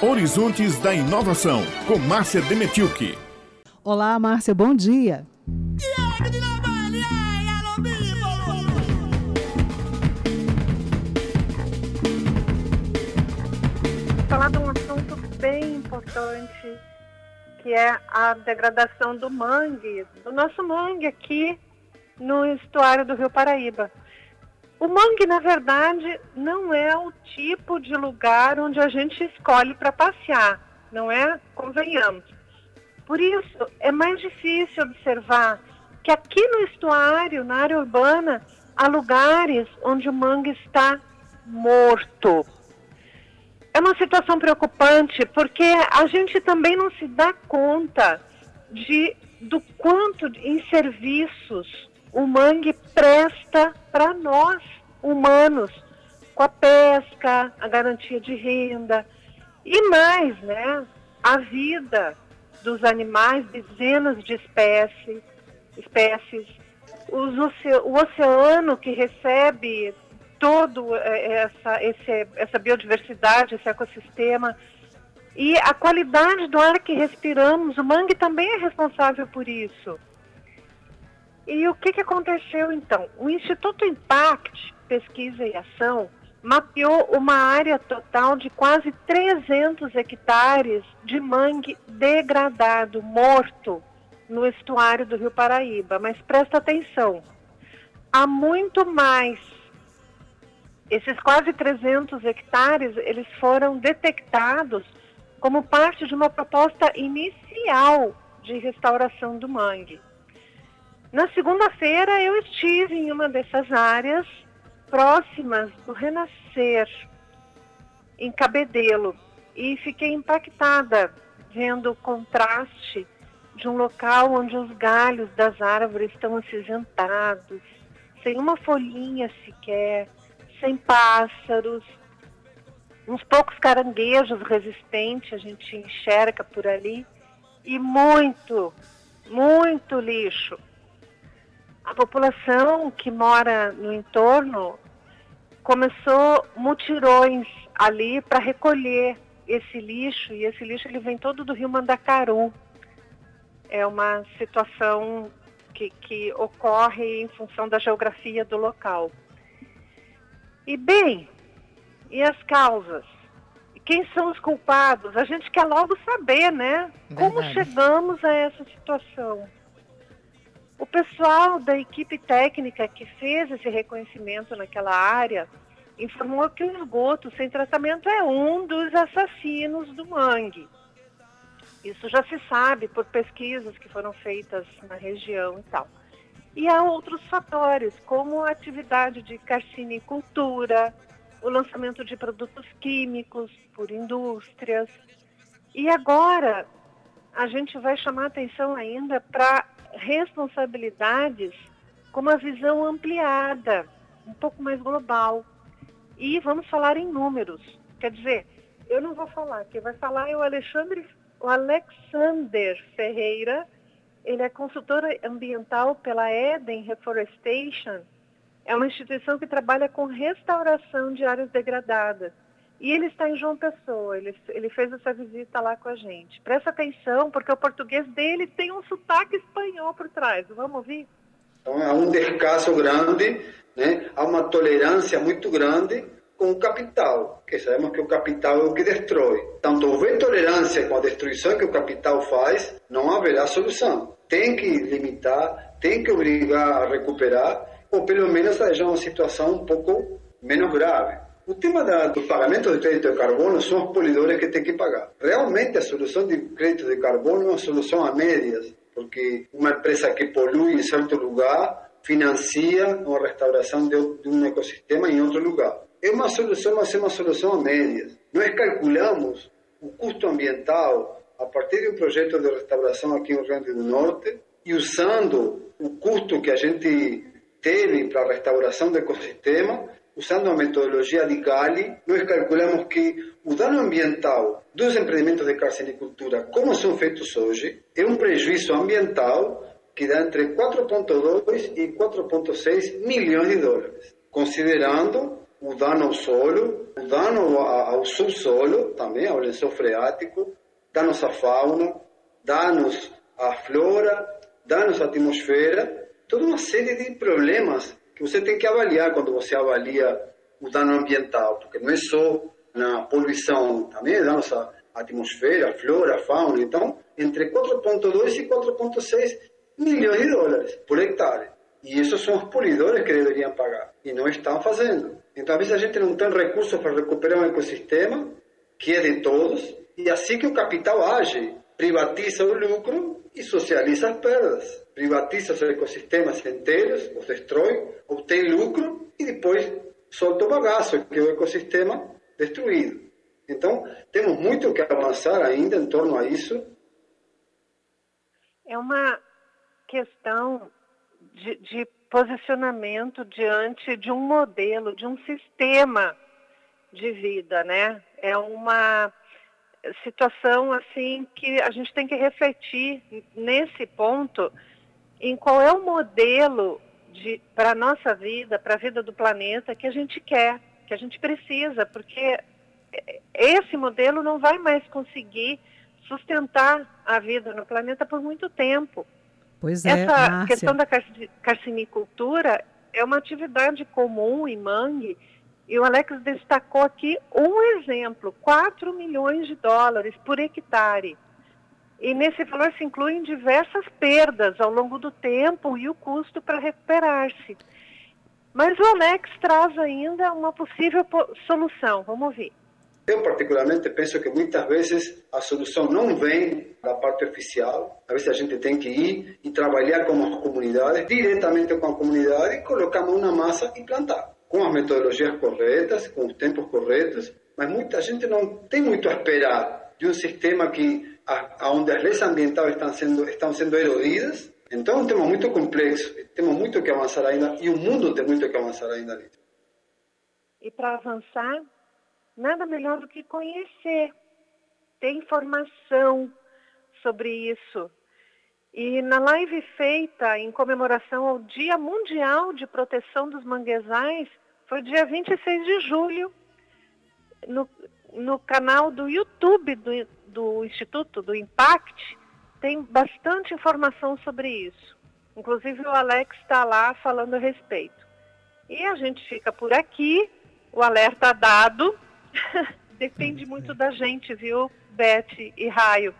Horizontes da Inovação, com Márcia Demetilke. Olá, Márcia, bom dia. Falar de um assunto bem importante, que é a degradação do mangue, do nosso mangue aqui no estuário do Rio Paraíba. O mangue, na verdade, não é o tipo de lugar onde a gente escolhe para passear, não é? Convenhamos. Por isso, é mais difícil observar que aqui no estuário, na área urbana, há lugares onde o mangue está morto. É uma situação preocupante porque a gente também não se dá conta de do quanto em serviços o mangue presta para nós, humanos, com a pesca, a garantia de renda e mais, né? A vida dos animais, dezenas de espécies, espécies o oceano que recebe todo é, essa, esse, essa biodiversidade, esse ecossistema e a qualidade do ar que respiramos, o mangue também é responsável por isso. E o que, que aconteceu então? O Instituto Impact, Pesquisa e Ação, mapeou uma área total de quase 300 hectares de mangue degradado, morto, no estuário do Rio Paraíba. Mas presta atenção, há muito mais. Esses quase 300 hectares, eles foram detectados como parte de uma proposta inicial de restauração do mangue. Na segunda-feira eu estive em uma dessas áreas próximas do Renascer, em Cabedelo, e fiquei impactada vendo o contraste de um local onde os galhos das árvores estão acinzentados, sem uma folhinha sequer, sem pássaros, uns poucos caranguejos resistentes a gente enxerga por ali, e muito, muito lixo a população que mora no entorno começou mutirões ali para recolher esse lixo e esse lixo ele vem todo do rio Mandacaru. É uma situação que, que ocorre em função da geografia do local. E bem, e as causas? Quem são os culpados? A gente quer logo saber, né? Verdade. Como chegamos a essa situação? O pessoal da equipe técnica que fez esse reconhecimento naquela área informou que o esgoto sem tratamento é um dos assassinos do mangue. Isso já se sabe por pesquisas que foram feitas na região e tal. E há outros fatores, como a atividade de carcinicultura, o lançamento de produtos químicos por indústrias. E agora a gente vai chamar atenção ainda para responsabilidades com uma visão ampliada, um pouco mais global. E vamos falar em números. Quer dizer, eu não vou falar, quem vai falar é o Alexandre, o Alexander Ferreira. Ele é consultor ambiental pela Eden Reforestation. É uma instituição que trabalha com restauração de áreas degradadas. E ele está em João Pessoa, ele, ele fez essa visita lá com a gente. Presta atenção, porque o português dele tem um sotaque espanhol por trás. Vamos ouvir? Então, há um descaso grande, né? há uma tolerância muito grande com o capital, que sabemos que o capital é o que destrói. Tanto houver tolerância com a destruição que o capital faz, não haverá solução. Tem que limitar, tem que obrigar a recuperar, ou pelo menos a uma situação um pouco menos grave. O tema da, do pagamento de crédito de carbono são os polidores que têm que pagar. Realmente a solução de crédito de carbono é uma solução a médias, porque uma empresa que polui em certo lugar financia uma restauração de, de um ecossistema em outro lugar. É uma solução, mas é uma solução a médias. Nós calculamos o custo ambiental a partir de um projeto de restauração aqui no Rio Grande do Norte e usando o custo que a gente teve para a restauração do ecossistema, usando a metodologia de Gali, nós calculamos que o dano ambiental dos empreendimentos de carcinicultura, como são feitos hoje, é um prejuízo ambiental que dá entre 4,2 e 4,6 milhões de dólares, considerando o dano ao solo, o dano ao subsolo, também ao lençol freático, danos à fauna, danos à flora, danos à atmosfera, toda uma série de problemas que você tem que avaliar quando você avalia o dano ambiental, porque não é só na poluição, também danos à atmosfera, flora, fauna. Então, entre 4,2 e 4,6 milhões de dólares por hectare. E esses são os polidores que deveriam pagar, e não estão fazendo. Então, às vezes a gente não tem recursos para recuperar um ecossistema que é de todos, e assim que o capital age, privatiza o lucro e socializa as perdas. Privatiza os ecossistemas inteiros, os destrói, obtém lucro e depois solta o bagaço, que é o ecossistema destruído. Então, temos muito que avançar ainda em torno a isso. É uma questão de, de posicionamento diante de um modelo, de um sistema de vida, né? É uma situação assim que a gente tem que refletir nesse ponto em qual é o modelo para a nossa vida, para a vida do planeta que a gente quer, que a gente precisa, porque esse modelo não vai mais conseguir sustentar a vida no planeta por muito tempo. Pois é, Essa Márcia. questão da carcinicultura é uma atividade comum em mangue e o Alex destacou aqui um exemplo, 4 milhões de dólares por hectare. E nesse valor se incluem diversas perdas ao longo do tempo e o custo para recuperar-se. Mas o Alex traz ainda uma possível solução. Vamos ver. Eu, particularmente, penso que muitas vezes a solução não vem da parte oficial. Às vezes a gente tem que ir e trabalhar com as comunidades, diretamente com a comunidade, colocar mão na massa e plantar com as metodologias corretas, com os tempos corretos, mas muita gente não tem muito a esperar de um sistema que onde as leis ambientais estão sendo estão sendo erodidas. Então é um tema muito complexo, temos muito que avançar ainda e o mundo tem muito que avançar ainda. E para avançar, nada melhor do que conhecer, ter informação sobre isso. E na live feita em comemoração ao Dia Mundial de Proteção dos Manguezais, foi dia 26 de julho, no, no canal do YouTube do, do Instituto, do Impact, tem bastante informação sobre isso. Inclusive o Alex está lá falando a respeito. E a gente fica por aqui, o alerta dado. Depende muito da gente, viu, Beth e Raio?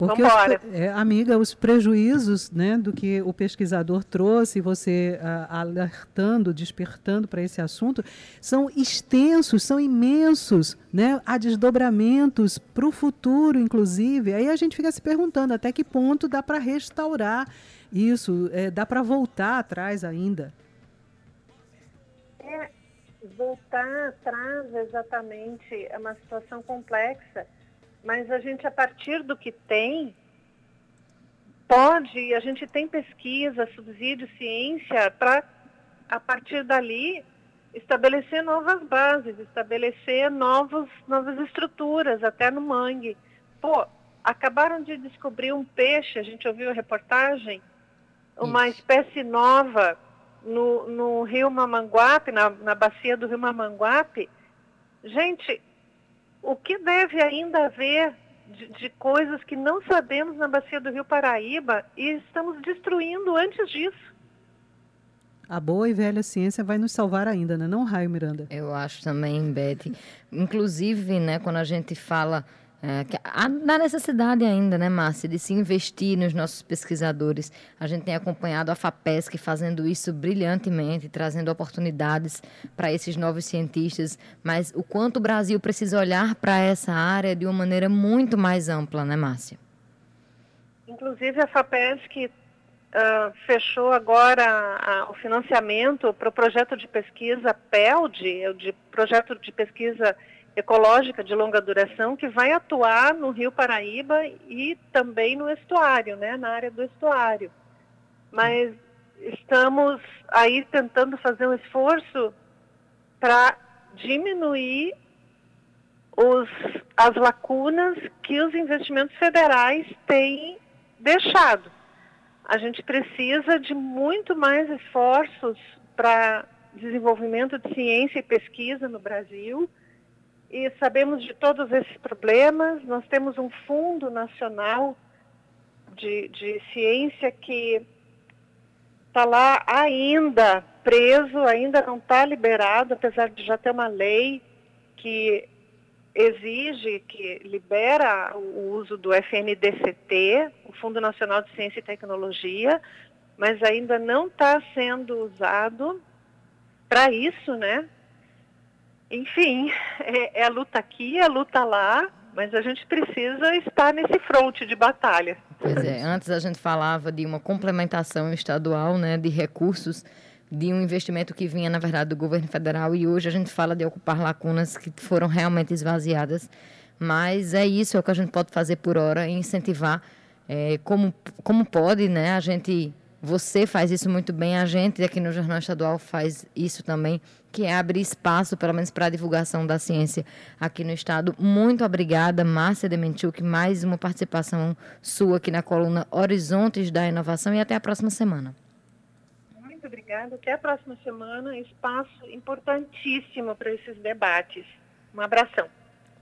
Porque, os, é, amiga, os prejuízos né, do que o pesquisador trouxe, você alertando, despertando para esse assunto, são extensos, são imensos. Né? Há desdobramentos para o futuro, inclusive. Aí a gente fica se perguntando até que ponto dá para restaurar isso, é, dá para voltar atrás ainda. É, voltar atrás, exatamente, é uma situação complexa mas a gente, a partir do que tem, pode, a gente tem pesquisa, subsídio, ciência, para, a partir dali, estabelecer novas bases, estabelecer novos, novas estruturas, até no mangue. Pô, acabaram de descobrir um peixe, a gente ouviu a reportagem, uma Isso. espécie nova no, no rio Mamanguape, na, na bacia do rio Mamanguape. Gente, o que deve ainda haver de, de, coisas que não sabemos na bacia do Rio Paraíba e estamos destruindo antes disso. A boa e velha ciência vai nos salvar ainda, né? não, Raio Miranda? Eu acho também, Beth. Inclusive, né, quando a gente fala é, há necessidade ainda, né, Márcia, de se investir nos nossos pesquisadores. A gente tem acompanhado a FAPESC fazendo isso brilhantemente, trazendo oportunidades para esses novos cientistas, mas o quanto o Brasil precisa olhar para essa área de uma maneira muito mais ampla, né, Márcia? Inclusive, a FAPESC uh, fechou agora o financiamento para o projeto de pesquisa PELD, de projeto de pesquisa ecológica de longa duração que vai atuar no Rio Paraíba e também no estuário, né, na área do estuário. Mas estamos aí tentando fazer um esforço para diminuir os, as lacunas que os investimentos federais têm deixado. A gente precisa de muito mais esforços para desenvolvimento de ciência e pesquisa no Brasil e sabemos de todos esses problemas. Nós temos um Fundo Nacional de, de Ciência que está lá ainda preso, ainda não está liberado, apesar de já ter uma lei que exige, que libera o uso do FNDCT, o Fundo Nacional de Ciência e Tecnologia, mas ainda não está sendo usado para isso, né? Enfim, é, é, a luta aqui, é a luta lá, mas a gente precisa estar nesse fronte de batalha. Pois é, antes a gente falava de uma complementação estadual, né, de recursos de um investimento que vinha, na verdade, do governo federal e hoje a gente fala de ocupar lacunas que foram realmente esvaziadas. Mas é isso é o que a gente pode fazer por hora, incentivar é, como, como pode, né? A gente, você faz isso muito bem, a gente aqui no Jornal Estadual faz isso também, que é abrir espaço, pelo menos para a divulgação da ciência aqui no Estado. Muito obrigada, Márcia Dementiuk, mais uma participação sua aqui na coluna Horizontes da Inovação e até a próxima semana obrigada. Até a próxima semana. Espaço importantíssimo para esses debates. Um abração.